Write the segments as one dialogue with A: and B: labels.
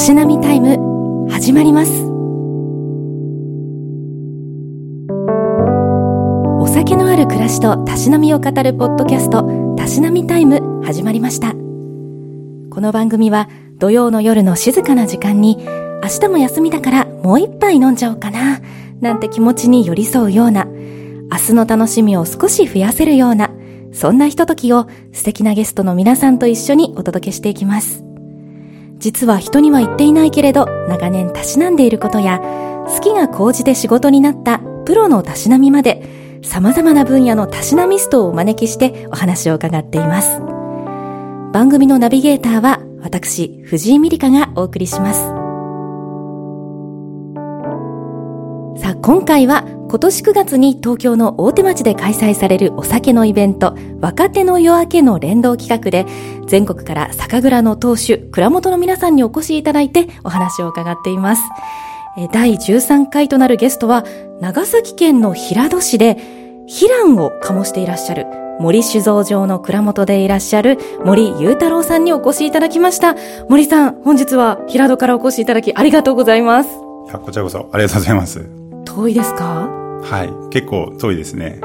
A: しなみタイム始まります。お酒のある暮らしとたしなみを語るポッドキャストたしなみタイム始まりました。この番組は土曜の夜の静かな時間に明日も休みだからもう一杯飲んじゃおうかななんて気持ちに寄り添うような明日の楽しみを少し増やせるようなそんなひとときを素敵なゲストの皆さんと一緒にお届けしていきます。実は人には言っていないけれど長年たしなんでいることや好きが高じて仕事になったプロのたしなみまで様々な分野のたしなミストをお招きしてお話を伺っています。番組のナビゲーターは私藤井美里香がお送りします。さあ今回は今年9月に東京の大手町で開催されるお酒のイベント、若手の夜明けの連動企画で、全国から酒蔵の当主、蔵元の皆さんにお越しいただいてお話を伺っています。第13回となるゲストは、長崎県の平戸市で、ヒランを醸していらっしゃる、森酒造場の蔵元でいらっしゃる森裕太郎さんにお越しいただきました。森さん、本日は平戸からお越しいただきありがとうございます。
B: いや、こちらこそありがとうございます。
A: 遠いですか？
B: はい。結構遠いですね。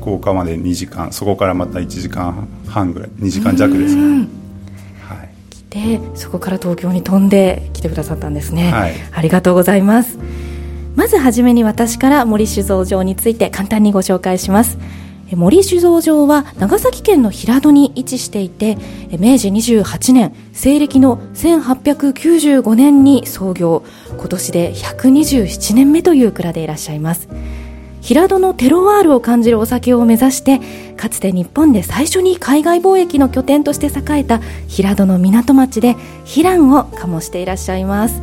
B: 福岡まで2時間そこからまた1時間半ぐらい2時間弱ですね、
A: はい、来てそこから東京に飛んで来てくださったんですね、はい、ありがとうございます。まずはじめに私から森酒造場について簡単にご紹介します森酒造場は長崎県の平戸に位置していて明治28年西暦の1895年に創業。今年で127年目という蔵でいらっしゃいます。平戸のテロワールを感じるお酒を目指してかつて日本で最初に海外貿易の拠点として栄えた平戸の港町で平ンを醸していらっしゃいます。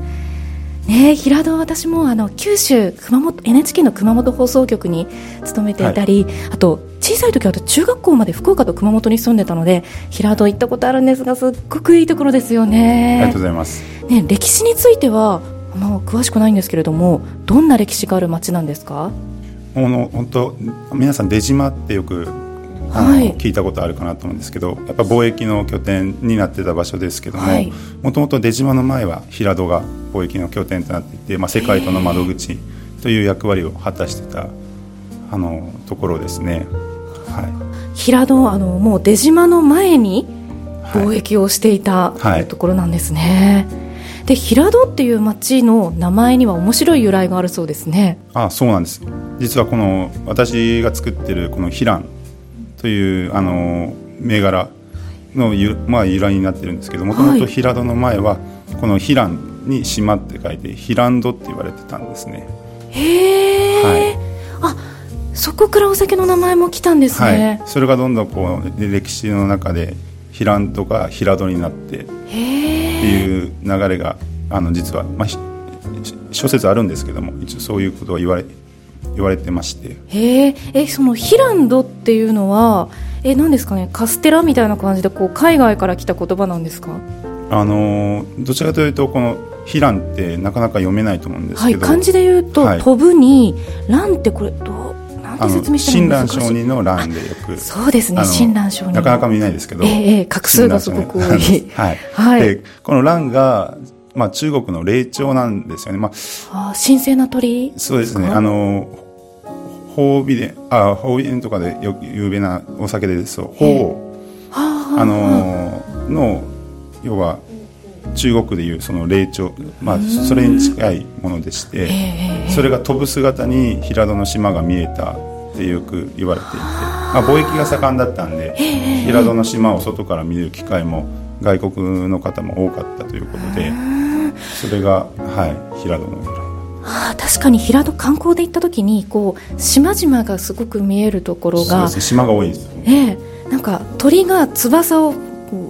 A: ね、平戸私もあの九州熊本 NHK の熊本放送局に勤めていたり、はい、あと小さい時は中学校まで福岡と熊本に住んでたので平戸行ったことあるんですがすっごくいいところですよね。
B: ありがとうございます、
A: ね、歴史についてはあの詳しくないんですけれどもどんな歴史がある町なんですか？
B: あの本当皆さん出島ってよくはい、聞いたことあるかなと思うんですけどやっぱ貿易の拠点になってた場所ですけどももともと出島の前は平戸が貿易の拠点となっていて、まあ、世界との窓口という役割を果たしてたあのところですね。
A: はい、平戸あのもう出島の前に貿易をしていた、はい、ところなんですね。で平戸っていう町の名前には面白い由来があるそうですね。
B: あそうなんです。実はこの私が作ってるこの平というあの銘柄のゆ、まあ、由来になってるんですけどもともと平戸の前はこの「平に島って書いて「ヒランド」って言われてたんですね。
A: へえ、はい、あそこからお酒の名前も来たんですね、
B: はい、それがどんどんこう歴史の中でヒランドが平戸になってっていう流れがあの実は、まあ、諸説あるんですけども一応そういうことを言われ言われてまして。
A: へえそのヒランドっていうのはえ何ですかね？カステラみたいな感じでこう海外から来た言葉なんですか？
B: あのどちらかというとこの「ヒラン」ってなかなか読めないと思うんですけど、
A: はい、漢字で言うと「はい、飛ぶに」「ラン」ってこれどうなんて説明した
B: らいいんですか？親鸞上人の乱でよく
A: そうですね親鸞上人。
B: なかなか見ないですけど、
A: えー、えー、画数がすごく多い。
B: はい、はい、でこの乱がまあ、中国の霊長なんですよね、ま
A: あ、あ神聖な鳥？
B: そうですね。あの宝美伝あ宝美伝とかでよく有名なお酒でですと宝あのの要は中国でいうその霊長、まあ、それに近いものでして、それが飛ぶ姿に平戸の島が見えたってよく言われていて、まあ、貿易が盛んだったんで、平戸の島を外から見る機会も外国の方も多かったということでそれが、はい、平戸の由来
A: あ確かに平戸観光で行った時にこう島々がすごく見えるところが、
B: ね、島が多いです。
A: ええなんか鳥が翼を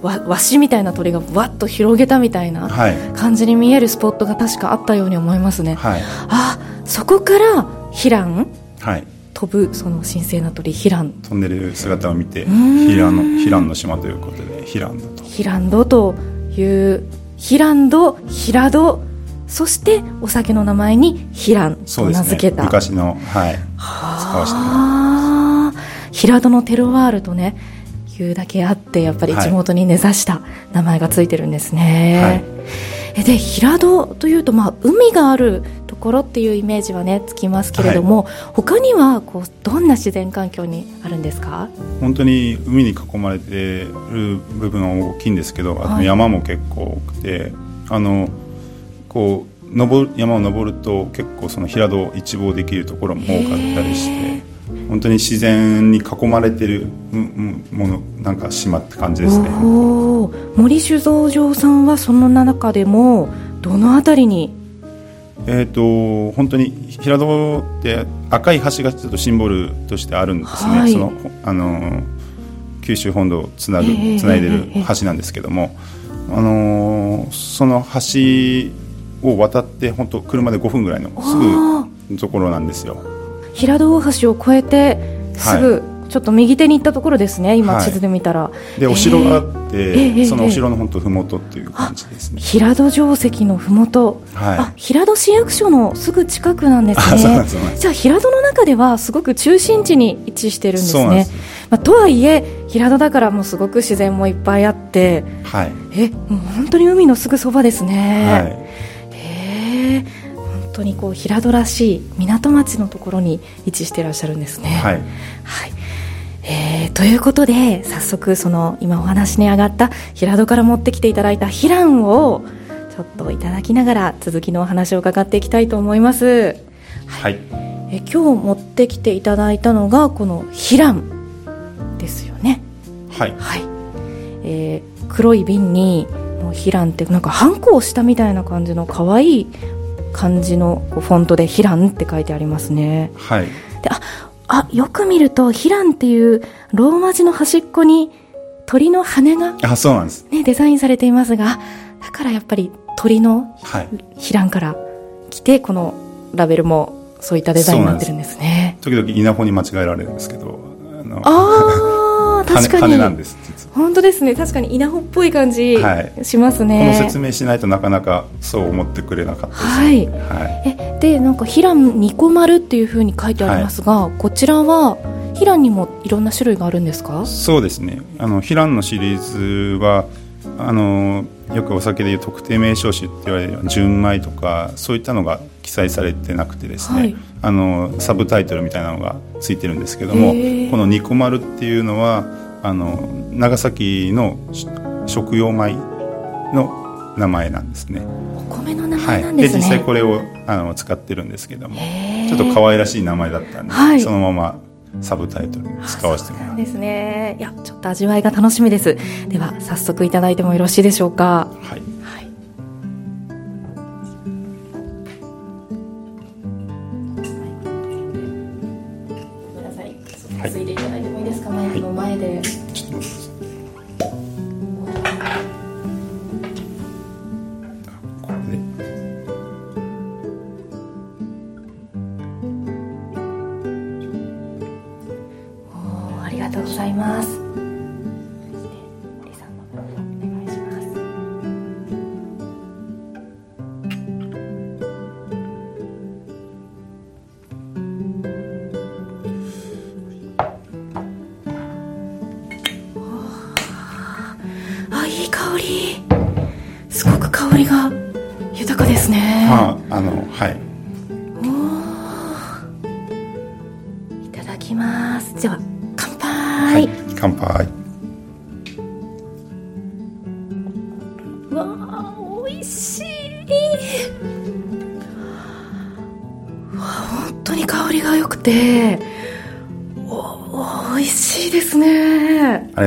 A: わわしみたいな鳥がわっと広げたみたいな感じに見えるスポットが確かあったように思いますね、はい、あそこからヒラン、はい、飛ぶその神聖な鳥ヒラン。
B: 飛んでる姿を見てヒラのヒランの島ということでヒランドと。
A: ヒランドというヒランド平戸そしてお酒の名前にヒランと名付けた、
B: ね、昔のはい。
A: 使わせて平戸のテロワールとねいうだけあってやっぱり地元に根ざした名前がついてるんですね、はい、で平戸というと、まあ、海があるところっていうイメージはねつきますけれども、はい、他にはこうどんな自然環境にあるんですか？
B: 本当に海に囲まれてる部分は大きいんですけどあと山も結構多くて、はい、あのこう登る山を登ると結構その平戸を一望できるところも多かったりして本当に自然に囲まれてるものなんか島って感じですね。
A: 森酒造場さんはその中でもどの辺りに
B: えーと、本当に平戸って赤い橋がちょっとシンボルとしてあるんですね、はい、そのあの九州本土をつなぐ、つないでる橋なんですけども、あのその橋を渡って本当車で5分ぐらいのすぐのところなんですよ。
A: 平戸大橋を越えてすぐ、ちょっと右手に行ったところですね今地図で見たら、は
B: い、でお城があって、えー、そのお城の本当ふもとっていう感じですね。
A: 平戸城跡のふもと、はい、あ平戸市役所のすぐ近くなんですね。じゃあ平戸の中ではすごく中心地に位置してるんですね。まあ、とはいえ平戸だからもうすごく自然もいっぱいあって、はい、えもう本当に海のすぐそばですね、はい。本当にこう平戸らしい港町のところに位置していらっしゃるんですね。はい、はいえー、ということで早速その今お話に上がった平戸から持ってきていただいたヒランをちょっといただきながら続きのお話を伺っていきたいと思います。はい、え今日持ってきていただいたのがこのヒランですよね。はい、はいえー、黒い瓶にもうヒランってなんかハンコをしたみたいな感じの可愛い感じのフォントでヒランって書いてありますね。はい。で、あ、あ、よく見るとヒランっていうローマ字の端っこに鳥の羽が、
B: あ、そうなんです。
A: ね、デザインされていますが、だからやっぱり鳥のヒランから来て、このラベルもそういったデザインになってるんですね。
B: 時々稲穂に間違えられるんですけど、
A: ああ、確かに。羽なんです。本当ですね。確かに稲穂っぽい感じしますね、
B: はい、この説明しないとなかなかそう思ってくれなかったです、はい、は
A: い、えでなんか平ニコ丸っていうふうに書いてありますが、はい、こちらは平にもいろんな種類があるんですか？
B: そうですね。あの平のシリーズはあのよくお酒でいう特定名称酒って言われる純米とかそういったのが記載されてなくてですね、はい、あのサブタイトルみたいなのがついてるんですけどもこの「ニコ丸」っていうのはあの長崎の食用米の名前なんですね。
A: お米の名前なんです
B: ね。はい、で実際これをあの使ってるんですけども、ちょっと可愛らしい名前だったんで、はい、そのままサブタイトルに使わせてもら
A: うですね。いやちょっと味わいが楽しみです。では早速いただいてもよろしいでしょうか。はい、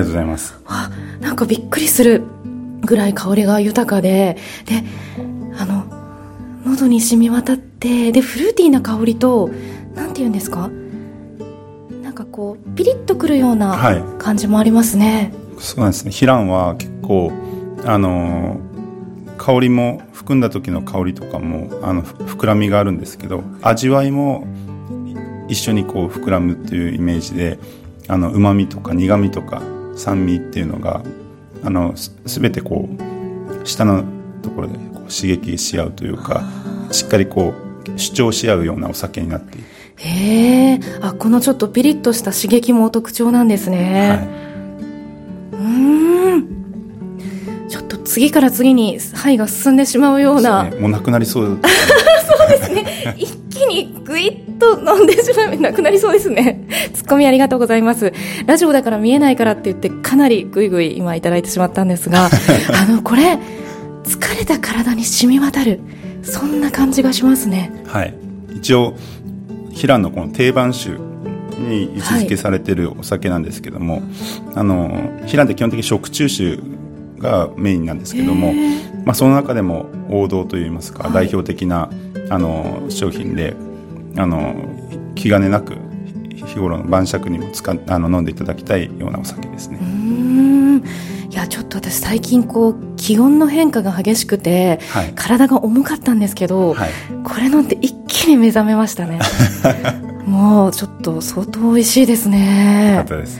A: りがとうございます。わなんかびっくりするぐらい香りが豊かで。であの喉に染み渡ってでフルーティーな香りとなんて言うんですか？なんかこうピリッとくるような感じもありますね、
B: はい、そうなんですね。ヒランは結構あの香りも含んだ時の香りとかもあの膨らみがあるんですけど味わいも一緒にこう膨らむっていうイメージであの旨味とか苦味とか酸味っていうのがあの全てこう下のところでこう刺激し合うというかしっかりこう主張し合うようなお酒になっている。
A: へえあこのちょっとピリッとした刺激も特徴なんですね、うん。ちょっと次から次に肺が進んでしまうような、
B: ね、もうなくなりそう
A: そうですね。一気にぐいっと飲んでしまうなくなりそうですね。ツッコミありがとうございます。ラジオだから見えないからって言ってかなりぐいぐい今いただいてしまったんですが あのこれ疲れた体に染み渡るそんな感じがしますね。
B: はい。一応平野のこの定番酒に位置づけされてるお酒なんですけども、はい、あの平野って基本的に食中酒がメインなんですけども、まあ、その中でも王道といいますか、代表的なあの商品であの気兼ねなく日頃の晩酌にも使あの飲んでいただきたいようなお酒ですね。
A: いやちょっと私最近こう気温の変化が激しくて、はい、体が重かったんですけど、はい、これ飲んで一気に目覚めましたね。もうちょっと相当美味しいですね。
B: かったです。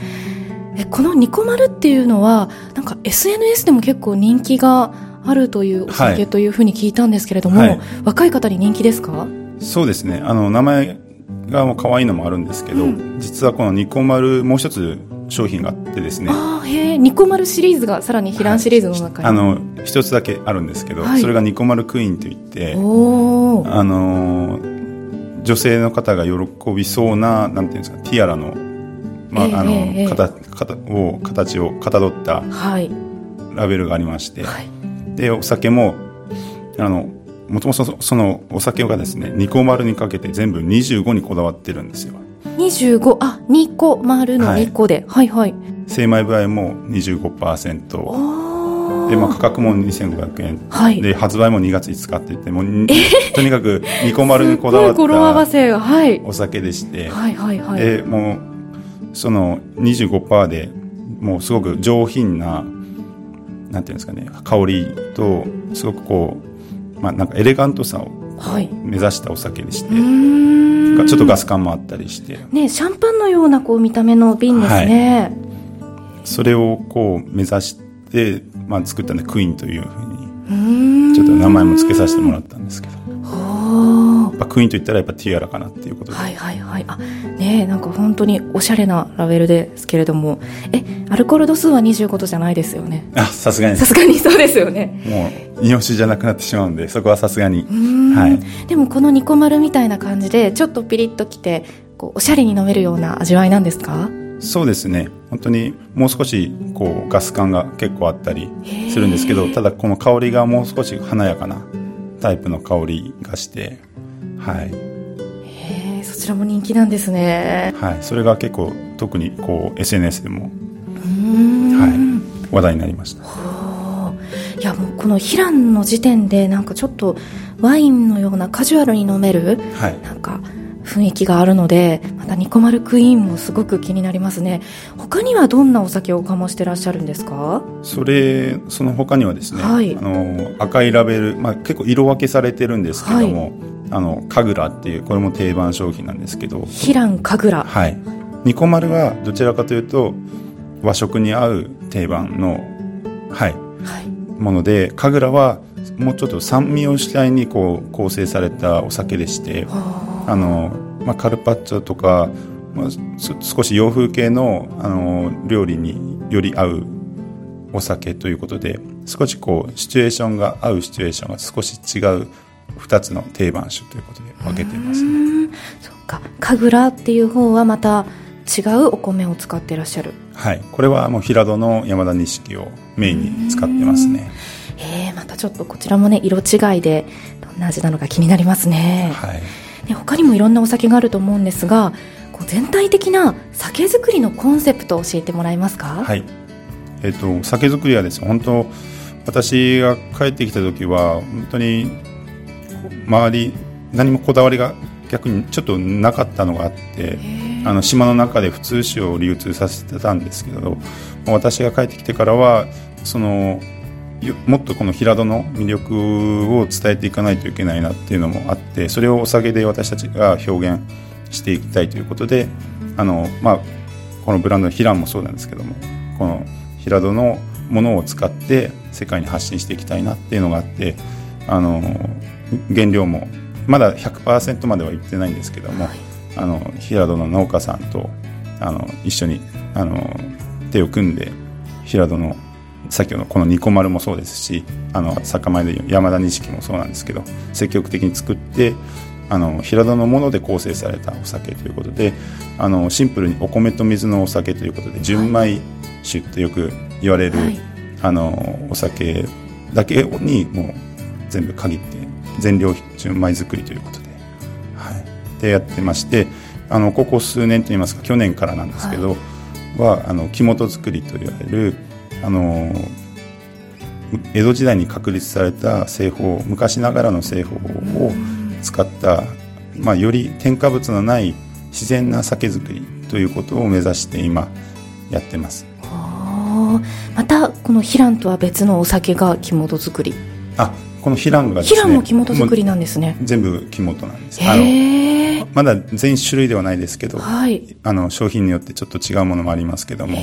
A: えこのニコマルっていうのはなんか SNS でも結構人気があるというお酒というふうに聞いたんですけれども、はい、若い方に人気ですか？
B: そうですね。あの名前がもう可愛いのもあるんですけど、うん、実はこのニコマルもう一つ商品があってですね。
A: あへえニコマルシリーズがさらにヒランシリーズの中に、
B: はい、あの一つだけあるんですけど、はい、それがニコマルクイーンといってあの女性の方が喜びそうななんていうんですかティアラのまあ、あの、えー、形形を形をかたどったラベルがありまして、はい、でお酒もあのもともとそのお酒がですねニコ丸にかけて全部25にこだわってるんですよ。
A: 25あニコ丸の2個で、はい、はい。はい
B: 精米部合も25%で、まあ、価格も2500円、はい、で発売も2月5日って言ってもう、とにかくニコ丸にこだわったお酒でして、はいはいはい、でもうその25%でもうすごく上品ななんていうんですかね香りとすごくこう、まあ、なんかエレガントさを目指したお酒でして、はい、ちょっとガス感もあったりして。
A: ねシャンパンのようなこう見た目の瓶ですね、はい、
B: それをこう目指して、まあ、作ったねクイーンというふうに。ちょっと名前も付けさせてもらったんですけどぱクイーンといったらやっぱティアラかなっていうことで。
A: はいはいはい。あねなんか本当におしゃれなラベルですけれども。えアルコール度数は25度じゃないですよね。
B: あさすがに。
A: さすがにそうですよね。
B: もうイノシじゃなくなってしまうんでそこはさすがに。
A: はい、でもこのニコマルみたいな感じでちょっとピリッときてこうおしゃれに飲めるような味わいなんですか？
B: そうですね。本当にもう少しこうガス感が結構あったりするんですけどただこの香りがもう少し華やかなタイプの香りがしてはい。
A: へそちらも人気なんですね。
B: はい。それが結構特にこう SNS でもはい。話題になりました。
A: いやもうこのヒランの時点でなんかちょっとワインのようなカジュアルに飲める、はい、なんか雰囲気があるのでまたニコマルクイーンもすごく気になりますね。他にはどんなお酒を醸してらっしゃるんですか？
B: それその他にはですね、はい、あの赤いラベル、まあ、結構色分けされてるんですけども、はい、あの神楽っていうこれも定番商品なんですけど。
A: ヒラン神楽。
B: はい。ニコマルはどちらかというと和食に合う定番のはい、はい、もので神楽はもうちょっと酸味を主体にこう構成されたお酒でしてあ。の、まあ、カルパッチョとか、まあ、少し洋風系のあの料理により合うお酒ということで少しこうシチュエーションが合うシチュエーションが少し違う2つの定番酒ということで分けていますね。
A: そっか。神楽っていう方はまた違うお米を使っていらっしゃる。
B: はい。これはもう平戸の山田錦をメインに使ってますね。
A: えー、またちょっとこちらもね色違いでどんな味なのか気になりますね,、はい、ね他にもいろんなお酒があると思うんですがこう全体的な酒造りのコンセプトを教えてもらえますか？
B: はい。えっ、ー、と酒造りはですね本当私が帰ってきた時は本当に周り何もこだわりが逆にちょっとなかったのがあってあの島の中で普通酒を流通させてたんですけど私が帰ってきてからはそのもっとこの平戸の魅力を伝えていかないといけないなっていうのもあってそれをお酒で私たちが表現していきたいということであの、まあ、このブランドのヒランもそうなんですけどもこの平戸のものを使って世界に発信していきたいなっていうのがあってあの原料もまだ100%まではいってないんですけども、はい、あの平戸の農家さんとあの一緒にあの手を組んで平戸の先ほどこのニコマルもそうですしあの酒米で山田錦もそうなんですけど積極的に作ってあの平戸のもので構成されたお酒ということであのシンプルにお米と水のお酒ということで純米酒ってよく言われる、はい、あのお酒だけにもう全部限って全量純米作りということで,、はい、でやってましてあのここ数年といいますか去年からなんですけど、はい、はあの木本作りといわれるあの江戸時代に確立された製法昔ながらの製法を使った、まあ、より添加物のない自然な酒造りということを目指して今やってます。
A: またこのヒランとは別のお酒が木本作り。
B: あこのヒランが、
A: ね、ヒランも木本作りなんですね。
B: 全部木本なんです。あのまだ全種類ではないですけど、はい、あの商品によってちょっと違うものもありますけども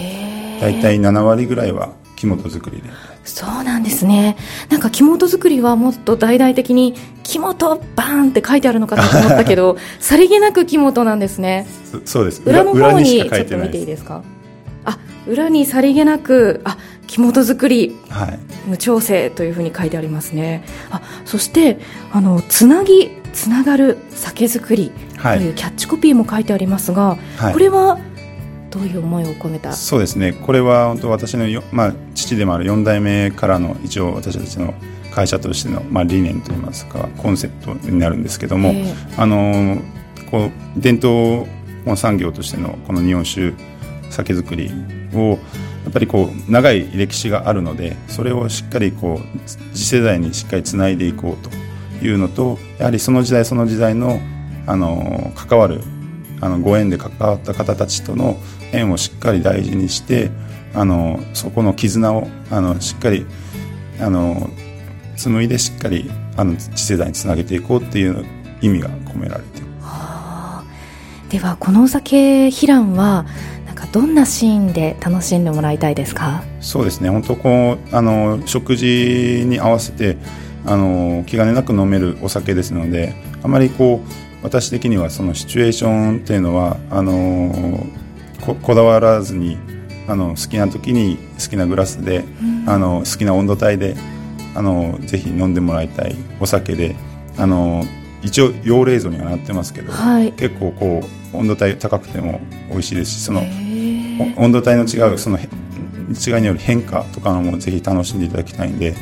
B: 大体7割ぐらいは木本作りで。
A: そうなんですね。なんか木本作りはもっと大々的に木本バーンって書いてあるのかなと思ったけど さりげなく木本なんですね。
B: そうです。
A: 裏の方にちょっと見ていいですか？あ裏にさりげなくあ木本作り、はい、無調整というふうに書いてありますね。あそしてあのつなぎつながる酒造りというキャッチコピーも書いてありますが、はい、これはどういう思いを込めた？
B: そうですね。これは本当私のよ、まあ、父でもある4代目からの一応私たちの会社としての、まあ、理念といいますかコンセプトになるんですけども、えー、あのこう伝統産業としてのこの日本酒酒造りをやっぱりこう長い歴史があるのでそれをしっかりこう次世代にしっかりつないでいこうというのとやはりその時代その時代のあの関わるあのご縁で関わった方たちとの縁をしっかり大事にしてあのそこの絆をあのしっかりあの紡いでしっかりあの次世代につなげていこうっていう意味が込められてい
A: はではこのお酒ヒランはかどんなシーンで楽しんでもらいたいですか？
B: そうですね。本当こうあの食事に合わせてあの気兼ねなく飲めるお酒ですのであまりこう私的にはそのシチュエーションっていうのはあのここだわらずにあの好きな時に好きなグラスで、うん、あの好きな温度帯であのぜひ飲んでもらいたいお酒であの一応用冷蔵にはなってますけど、はい、結構こう温度帯高くても美味しいですしその温度帯の違うその違いによる変化とかもぜひ楽しんでいただきたいんで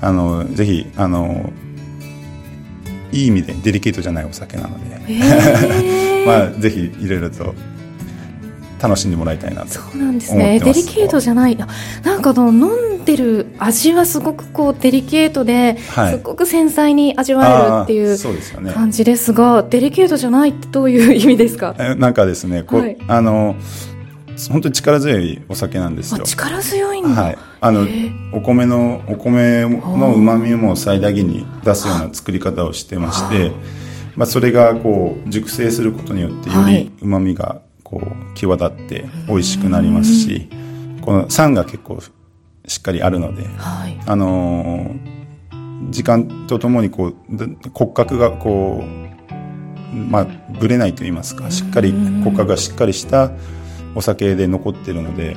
B: あのぜひあのいい意味でデリケートじゃないお酒なので、まあぜひいろいろと楽しんでもらいたいなと
A: そうなんですね。デリケートじゃない。なんかの飲んでる味はすごくこうデリケートで、はい、すごく繊細に味わえるっていう感じですがデリケートじゃないってどういう意味ですか？
B: なんかですねこ、はい、あの本当に力強いお酒なんですよ。
A: 力強いんだ、はい、
B: あのお米のお米のうまみも最大限に出すような作り方をしてまして、まあ、それがこう熟成することによってよりうまみがこう際立って美味しくなりますし、この酸が結構しっかりあるので、はい、あのー、時間とともにこう骨格がこうまあぶれないと言いますかしっかり骨格がしっかりしたお酒で残ってるので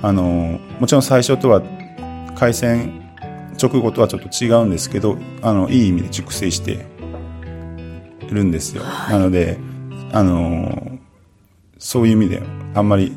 B: あのもちろん最初とは海鮮直後とはちょっと違うんですけどあのいい意味で熟成してるんですよ、はい、なのであのそういう意味であんまり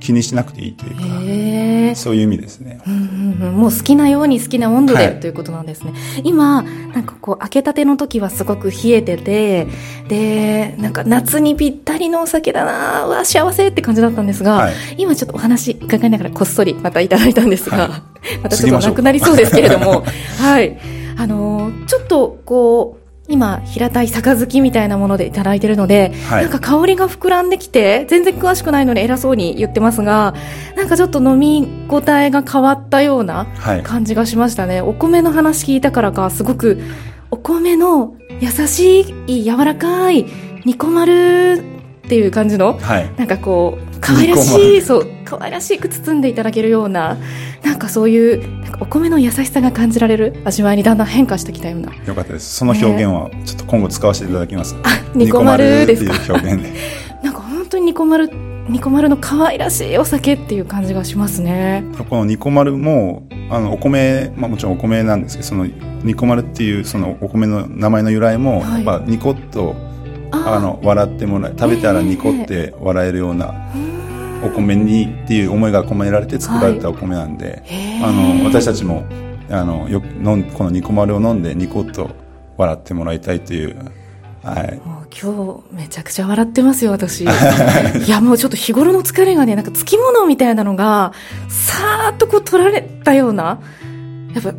B: 気にしなくていいというかそういう意味ですね、
A: うんうん、もう好きなように好きな温度で、はい、ということなんですね。今なんかこう開けたての時はすごく冷えててでなんか夏にぴったりのお酒だなわ幸せって感じだったんですが、はい、今ちょっとお話伺いながらこっそりまたいただいたんですが、はい、またちょっとなくなりそうですけれども。はい。あのー、ちょっとこう今平たい杯みたいなものでいただいてるので、はい、なんか香りが膨らんできて全然詳しくないので偉そうに言ってますがなんかちょっと飲み応えが変わったような感じがしましたね、はい、お米の話聞いたからかすごくお米の優しい柔らかい煮込まるっていう感じの、はい、なんかこう可愛らしいそう可愛らしく包んでいただけるようななんかそういうなんかお米の優しさが感じられる味わいにだんだん変化してきたような。
B: よかったです。その表現はちょっと今後使わせていただきます、
A: ね、あニコマルですか？っていう表現で。なんか本当にニコマルっニコマルの可愛らしいお酒っていう感じがしますね。
B: このニコマルもあのお米、まあ、もちろんお米なんですけどそのニコマルっていうそのお米の名前の由来も、はい、やっぱニコッとあの笑ってもらえ食べたらニコって笑えるようなお米にっていう思いが込められて作られたお米なんで、はい、あの私たちもあのよのこのニコマルを飲んでニコッと笑ってもらいたいというはい、
A: もう今日めちゃくちゃ笑ってますよ私。いやもうちょっと日頃の疲れがねなんかつきものみたいなのがさーっとこう取られたようなやっぱ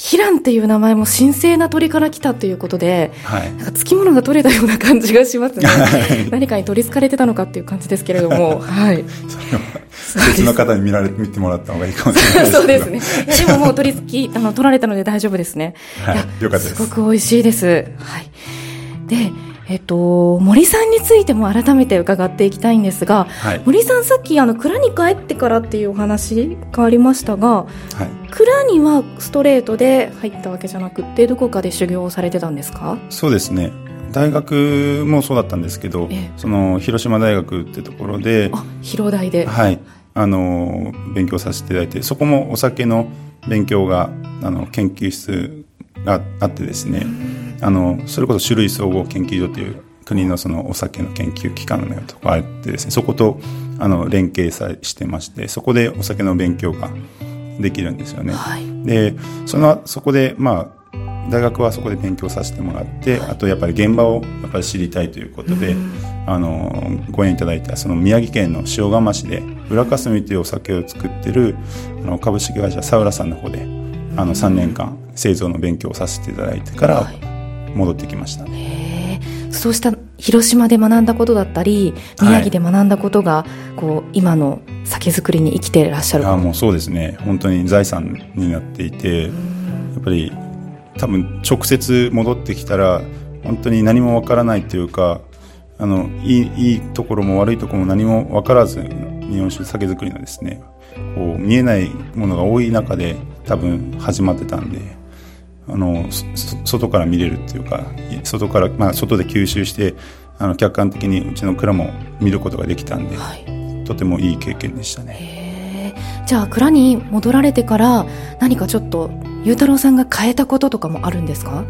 A: ヒランっていう名前も神聖な鳥から来たということで、はい、なんかつきものが取れたような感じがしますね。何かに取りつかれてたのかっていう感じですけれどもはい。
B: 別の方に見られ見てもらった方がいいかもしれない
A: そうですねでももう取り付きあの取られたので大丈夫ですね、
B: はい、よかったです
A: すごく美味しいですはいで、えっと、森さんについても改めて伺っていきたいんですが、はい、森さんさっきあの蔵に帰ってからっていうお話がありましたが、はい、蔵にはストレートで入ったわけじゃなくてどこかで修行をされてたんですか？
B: そうですね。大学もそうだったんですけど、その広島大学ってところで
A: あ広大で。
B: はい。あの勉強させていただいてそこもお酒の勉強があの研究室があってですね、あのそれこそ種類総合研究所という国のそのお酒の研究機関のとこあってですねそことあの連携さしてましてそこでお酒の勉強ができるんですよね。はい、でそのそこでまあ大学はそこで勉強させてもらって、あとやっぱり現場をやっぱり知りたいということで、あのご縁いただいたその宮城県の塩釜市で浦霞というお酒を作ってるあの株式会社サウラさんの方であの3年間製造の勉強をさせていただいてから戻ってきました、
A: ね、そうした広島で学んだことだったり宮城で学んだことが、はい、こう今の酒造りに生きていらっしゃる。
B: あもうそうですね。本当に財産になっていてやっぱり多分直接戻ってきたら本当に何もわからないというかあのいいいいところも悪いところも何も分からず日本酒酒造りのですねこう見えないものが多い中で多分始まってたんであの外から見れるっていうか外から、まあ、外で吸収してあの客観的にうちの蔵も見ることができたんで、はい、とてもいい経験でしたね。
A: じゃあ蔵に戻られてから何かちょっと裕太郎さんが変えたこととかもあるんですか？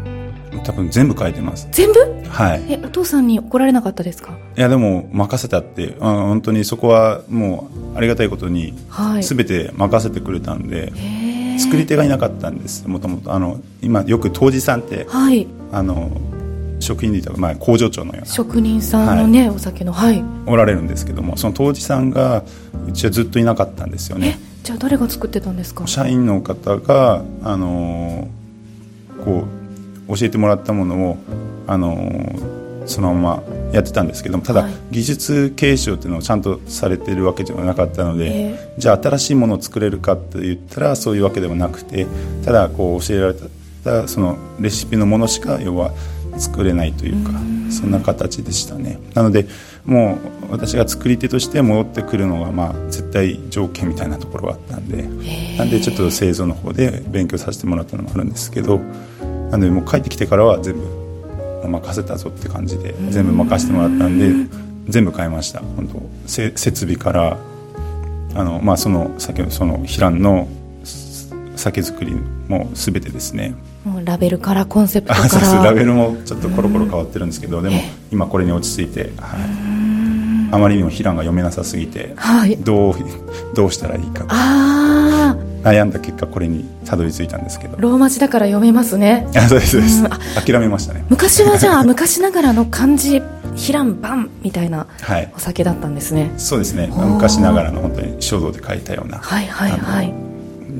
B: 多分全部変えてます。
A: 全部？
B: はい。
A: えお父さんに怒られなかったですか？
B: いやでも任せたってあ本当にそこはもうありがたいことに全て任せてくれたんで、はい作り手がいなかったんです。もともと。あの今よく杜氏さんって、はい、あの職員でいた、まあ、工場長のような
A: 職人さんのね、はい、お酒のはい。
B: おられるんですけどもその杜氏さんがうちはずっといなかったんですよね。
A: じゃあ誰が作ってたんですか？
B: 社員の方があのこう教えてもらったものをあのそのままやってたんですけどもただ、技術継承っていうのをちゃんとされてるわけではなかったので、えー、じゃあ新しいものを作れるかって言ったらそういうわけではなくてただこう教えられたそのレシピのものしか要は作れないというかそんな形でしたね。なのでもう私が作り手として戻ってくるのがまあ絶対条件みたいなところがあったんでなんでちょっと製造の方で勉強させてもらったのもあるんですけどなのでもう帰ってきてからは全部任せたぞって感じで全部任せてもらったんで全部変えました。本当設備からあの、まあ、その先その平の酒造りも全てですね。
A: もうラベルからコンセプトから。
B: ラベルもちょっとコロコロ変わってるんですけどでも今これに落ち着いて、はい、あまりにも平が読めなさすぎて、はい、どう どうしたらいいかあ悩んだ結果これにたどり着いたんですけど。
A: ローマ字だから読めますね。
B: あそうですそうです、諦めましたね。
A: 昔はじゃあ 昔ながらの漢字ヒランバンみたいなお酒だったんですね、はい、
B: そうですね。昔ながらの本当に書道で書いたようなはいはいはい。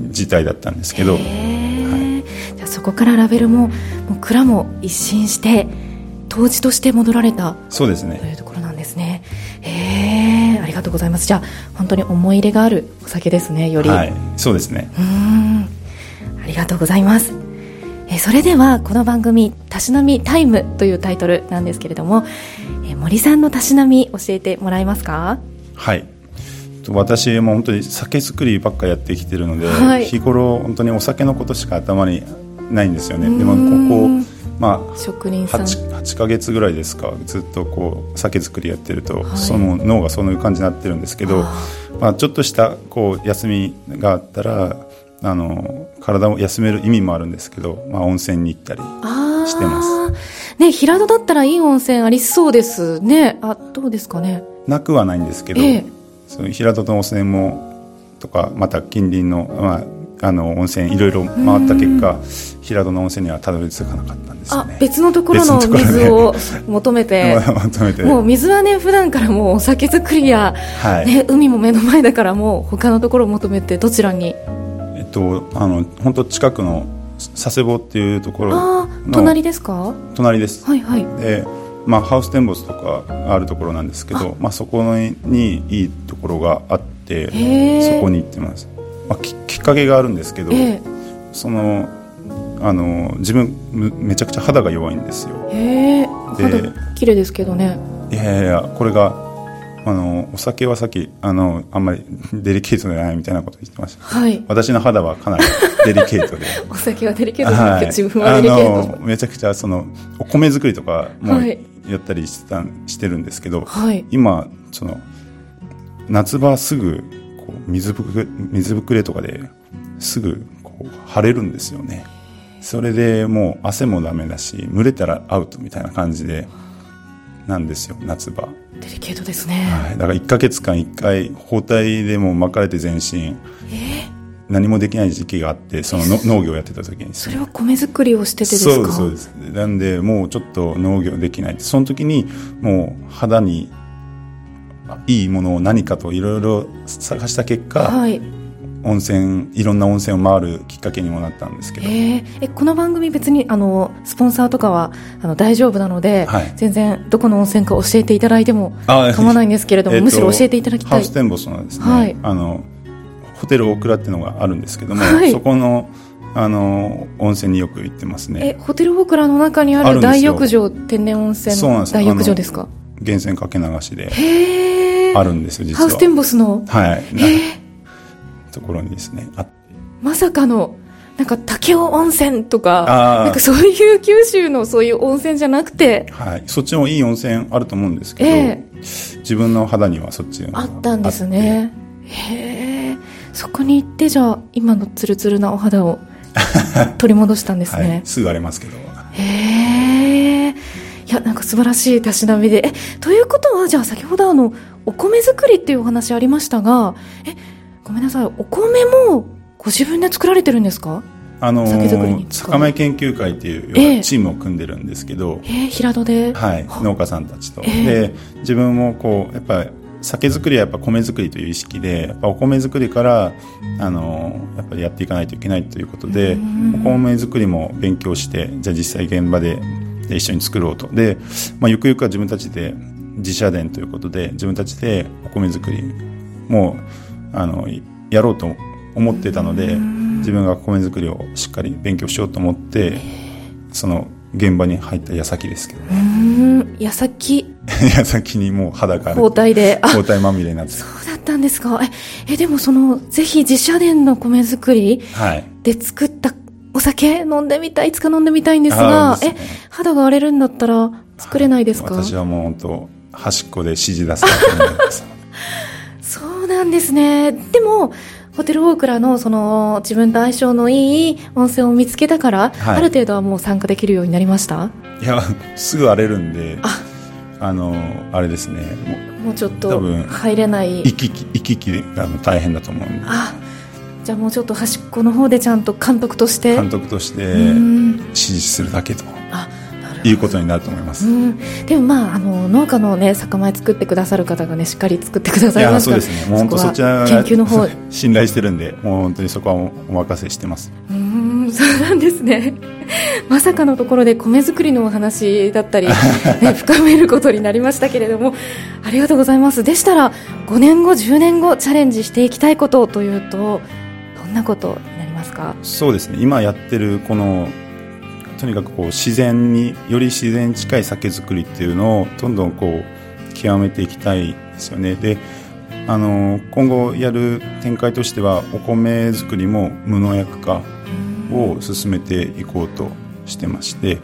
B: 字体だったんですけど、はい、
A: じゃあそこからラベルももう蔵も一新して当時として戻られた。
B: そうですね。
A: というところがとうございます。じゃあ本当に思い入れがあるお酒ですねより。
B: はいそうですね。
A: うん。ありがとうございます。えそれではこの番組「たしなみタイム」というタイトルなんですけれどもえ森さんのたしなみ教えてもらえますか？
B: はい。私も本当に酒造りばっかやってきてるので、はい、日頃本当にお酒のことしか頭にないんですよね。でもここまあ、職人さん 8, 8ヶ月ぐらいですかずっとこう酒造りやってると、はい、その脳がそういう感じになってるんですけどまあ、ちょっとしたこう休みがあったらあの体を休める意味もあるんですけど、まあ、温泉に行ったりしてます。
A: ね、平戸だったらいい温泉ありそうですね。あ、どうですかね。
B: なくはないんですけど、ええ、その平戸の温泉もとかまた近隣の、まあ、あの温泉いろいろ回った結果平戸の温泉にはたどり着かなかったんですよね。
A: 別のところの水を求めて。求めて。もう水はね普段からもうお酒造りや、はい、ね、海も目の前だからもう他のところを求めてどちらに？
B: えっとあの本当近くの佐世保っていうところあ
A: 隣ですか？
B: 隣です。
A: はいはい。
B: でまあ、ハウステンボスとかあるところなんですけどまあ、そこにいいところがあってそこに行ってます、まあ、っかけがあるんですけど、そのあの自分めちゃくちゃ肌が弱いんですよ。
A: へえ。肌綺麗ですけどね。
B: いやいやこれがあのお酒はさっきあのあんまり デリケートじゃないみたいなこと言ってました、
A: はい、
B: 私の肌はかなり デリケートで。
A: お酒はデリケートじゃなくて、自分はデリケー
B: ト。めちゃくちゃそのお米作りとかもやったりした、してるんですけど、はい、今その夏場すぐ水ぶく水ぶくれとかですぐこう腫れるんですよね。それでもう汗もダメだし蒸れたらアウトみたいな感じでなんですよ夏場。
A: デリケートですね、
B: はい、だから1か月間1回包帯でも巻かれて全身、え？ー、何もできない時期があってその 農業をやってた時に、ね、
A: それは米作りをしててですか？
B: そうそうです。なんでもうちょっと農業できない。その時にもう肌にいいものを何かといろいろ探した結果、はい、温泉いろんな温泉を回るきっかけにもなったんですけど、
A: ええこの番組別にあのスポンサーとかはあの大丈夫なので、はい、全然どこの温泉か教えていただいても構わないんですけれども、むしろ教えていただきたい。
B: ハウステンボスのですね、はい、あのホテル大倉っていうのがあるんですけども、はい、そこのあの温泉によく行ってますね。
A: えホテル大倉の中にある大浴場天然温泉の大浴場ですか？
B: 源泉かけ流しであるんですよ実は。
A: ハウステンボスの？
B: はい。ところにですねあ
A: まさかのなんか武雄温泉とかなんかそういう九州のそういう温泉じゃなくて、
B: はい、そっちもいい温泉あると思うんですけど、えー、自分の肌にはそっち
A: あったんですね。へえそこに行ってじゃあ今のツルツルなお肌を取り戻したんですね、はい、
B: すぐ荒れますけど。
A: へえいやなんか素晴らしいたしなみで。えということはじゃあ先ほどあのお米作りっていうお話ありましたがえごめんなさい。お米もご自分で作られてるんですか？
B: あのー、酒米研究会っていうチームを組んでるんですけど、
A: えー、平戸で、
B: はい、農家さんたちと、えー、で自分もこうやっぱり酒造りはやっぱ米作りという意識でやっぱお米作りからあのやっぱりやっていかないといけないということでお米作りも勉強してじゃあ実際現場で一緒に作ろうと。で、まあ、ゆくゆくは自分たちで自社伝ということで自分たちでお米作りもあのやろうと思ってたので自分が米作りをしっかり勉強しようと思ってその現場に入った矢先ですけど
A: ね。矢先。
B: 矢先にもう肌が
A: 包帯で。
B: 包帯まみれになって。
A: そうだったんですか。ええでもそのぜひ自社伝の米作りで作ったお酒飲んでみたいいつか飲んでみたいんですが、ね、え肌が荒れるんだったら作れないですか？
B: 私はもう本当端っこで指示出す
A: そうなんですね。でもホテルオークラのその自分と相性のいい温泉を見つけたから、はい、ある程度はもう参加できるようになりました？
B: いやすぐ荒れるんであ。あのあれですね。
A: もうちょっと入れない。
B: 行き来行き来が大変だと思うんで。あ
A: じゃあもうちょっと端っこの方でちゃんと監督として。
B: 監督として指示するだけとあいうことになると思います、う
A: ん、でもまああの農家のね酒米作ってくださる方がねしっかり作ってくださいます
B: そうですね。もう本当そちら研究の方。信頼してるんでもう本当にそこはお任せしてます。
A: うんそうなんですね。まさかのところで米作りのお話だったり、ね、深めることになりましたけれどもありがとうございます。でしたら5年後10年後チャレンジしていきたいことというとどんなことになりますか？
B: そうですね。今やってるこのとにかくこう自然により自然に近い酒造りっていうのをどんどんこう極めていきたいですよね。であの今後やる展開としてはお米作りも無農薬化を進めていこうとしてまして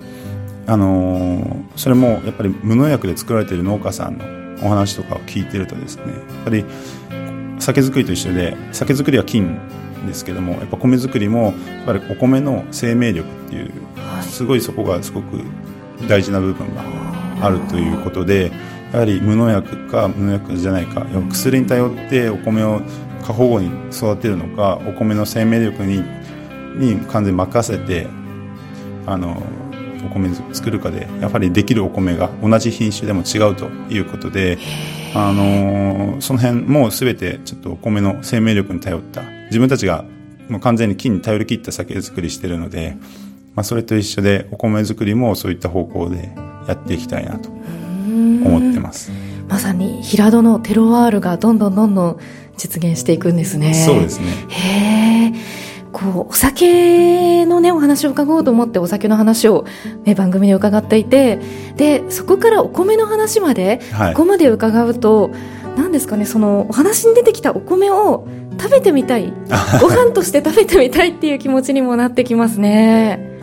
B: あのー、それもやっぱり無農薬で作られている農家さんのお話とかを聞いてるとですねやっぱり酒造りと一緒で酒造りは金ですけどもやっぱ米作りもやっぱりお米の生命力っていう、はい、すごいそこがすごく大事な部分があるということでやはり無農薬か無農薬じゃないか薬に頼ってお米を過保護に育てるのかお米の生命力にに完全に任せてあのお米作るかでやはりできるお米が同じ品種でも違うということであのその辺も全てちょっとお米の生命力に頼った。自分たちがもう完全に金に頼り切った酒造りしてるので、まあ、それと一緒でお米作りもそういった方向でやっていきたいなと思ってます。
A: まさに平戸のテロワールがどんどんどんどん実現していくんですね。
B: そうですね。
A: へえこう、お酒のね、お話を伺おうと思ってお酒の話を、ね、番組で伺っていて、で、そこからお米の話まで、はい、ここまで伺うと、何ですかね、その、お話に出てきたお米を食べてみたい。ご飯として食べてみたいっていう気持ちにもなってきますね。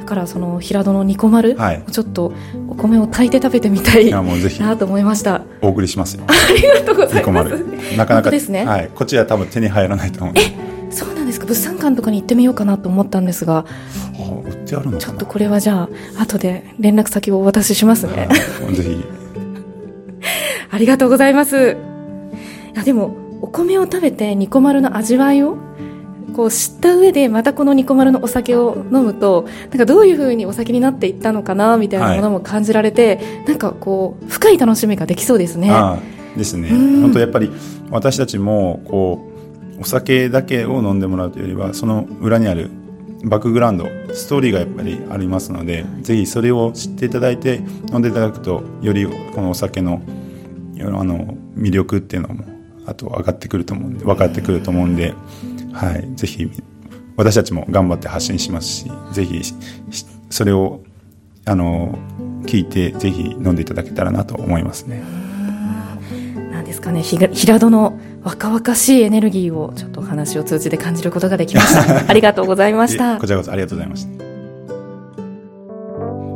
A: だからその平戸のニコ丸、はい、ちょっとお米を炊いて食べてみたいなと思いました。
B: お送りしますよ。
A: ありがとうございます。
B: なかなかですね、はい、こっちは多分手に入らないと思う
A: えそうなんか物産館とかに行ってみようかなと思ったんですが
B: 売ってあるの
A: ちょっとこれはじゃあ後で連絡先をお渡ししますね。
B: ぜひ。
A: ありがとうございます。いやでもお米を食べてニコ丸の味わいをこう知った上でまたこのニコ丸のお酒を飲むとなんかどういうふうにお酒になっていったのかなみたいなものも感じられて、はい、なんかこう深い楽しみができそうですね。
B: ですね。本当やっぱり私たちもこうお酒だけを飲んでもらうというよりはその裏にあるバックグラウンドストーリーがやっぱりありますのでぜひそれを知っていただいて飲んでいただくとよりこのお酒のあの魅力っていうのもあと上がってくると思うんで分かってくると思うんで、はい、ぜひ私たちも頑張って発信しますしぜひそれをあの聞いてぜひ飲んでいただけたらなと思いますね。
A: ですかね。平戸の若々しいエネルギーをちょっとお話を通じて感じることができました。ありがとうございました。
B: こちらこそありがとうございました。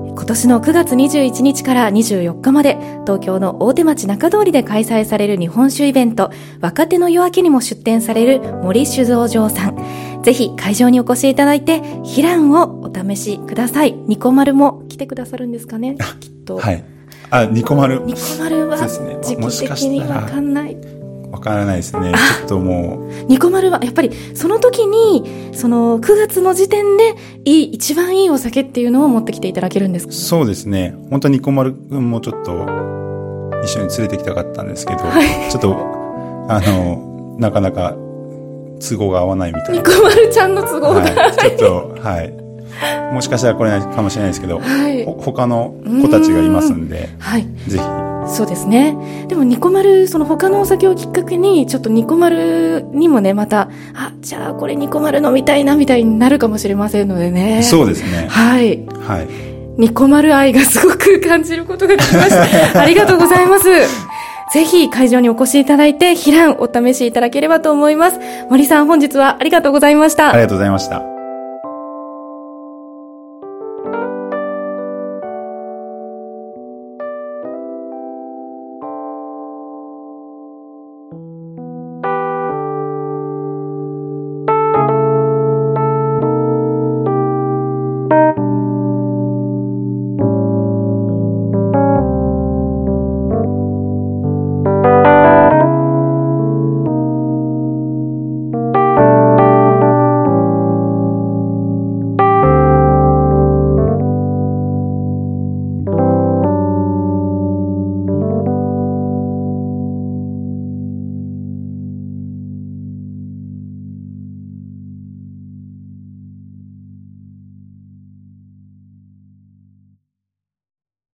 A: 今年の9月21日から24日まで東京の大手町中通りで開催される日本酒イベント若手の夜明けにも出展される森酒造場さん。ぜひ会場にお越しいただいてヒランをお試しください。ニコマルも来てくださるんですかね。きっと。
B: はいあニコマル
A: ニコマルは時期的にわかんない
B: わからないですね。ちょっとも
A: う。ニコマルは、やっぱり、その時に、その、9月の時点で、いい、一番いいお酒っていうのを持ってきていただけるんですか？
B: そうですね。本当にニコマル君もちょっと、一緒に連れてきたかったんですけど、はい、ちょっと、あの、なかなか、都合が合わないみたい
A: な。ニコマルちゃんの都合が、はい、
B: ちょっと、はい。もしかしたら来れないかもしれないですけど、はい、他の子たちがいますんで、んはい、ぜひ
A: そうですね。でも、ニコマル、その他のお酒をきっかけに、ちょっとニコマルにもね、また、あ、じゃあこれニコマル飲みたいな、みたいになるかもしれませんのでね。
B: そうですね。
A: はい。
B: はい。
A: ニコマル愛がすごく感じることができました。ありがとうございます。ぜひ会場にお越しいただいて、ヒランお試しいただければと思います。森さん、本日はありがとうございました。
B: ありがとうございました。